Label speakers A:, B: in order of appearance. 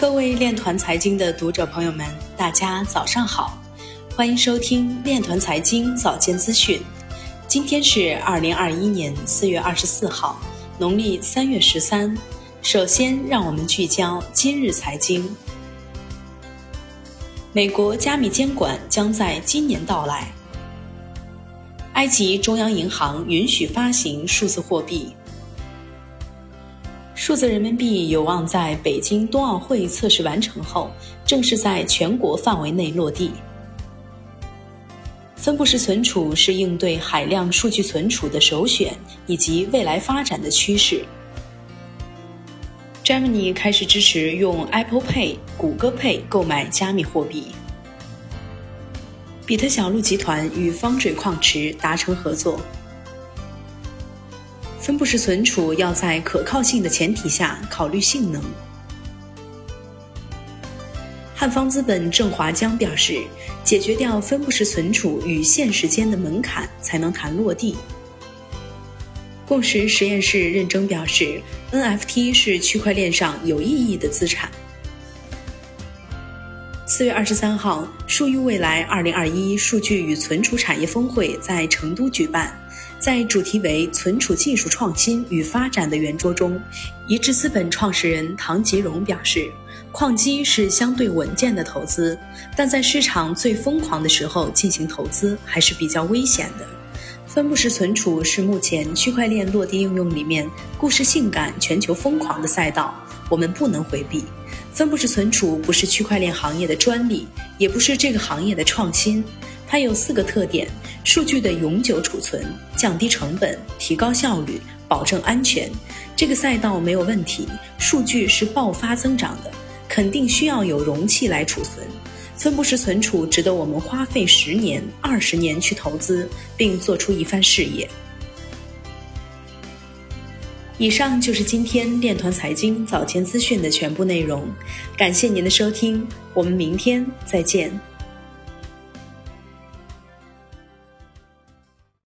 A: 各位链团财经的读者朋友们，大家早上好，欢迎收听链团财经早间资讯。今天是二零二一年四月二十四号，农历三月十三。首先，让我们聚焦今日财经。美国加密监管将在今年到来。埃及中央银行允许发行数字货币。数字人民币有望在北京冬奥会测试完成后，正式在全国范围内落地。分布式存储是应对海量数据存储的首选，以及未来发展的趋势。Germany 开始支持用 Apple Pay、谷歌 Pay 购买加密货币。比特小路集团与方水矿池达成合作。分布式存储要在可靠性的前提下考虑性能。汉方资本郑华江表示，解决掉分布式存储与现实间的门槛，才能谈落地。共识实验室认真表示，NFT 是区块链上有意义的资产。四月二十三号，数据未来二零二一数据与存储产业峰会在成都举办。在主题为“存储技术创新与发展”的圆桌中，一致资本创始人唐吉荣表示，矿机是相对稳健的投资，但在市场最疯狂的时候进行投资还是比较危险的。分布式存储是目前区块链落地应用里面故事性感、全球疯狂的赛道，我们不能回避。分布式存储不是区块链行业的专利，也不是这个行业的创新。它有四个特点：数据的永久储存、降低成本、提高效率、保证安全。这个赛道没有问题，数据是爆发增长的，肯定需要有容器来储存。分布式存储值得我们花费十年、二十年去投资，并做出一番事业。以上就是今天链团财经早间资讯的全部内容，感谢您的收听，我们明天再见。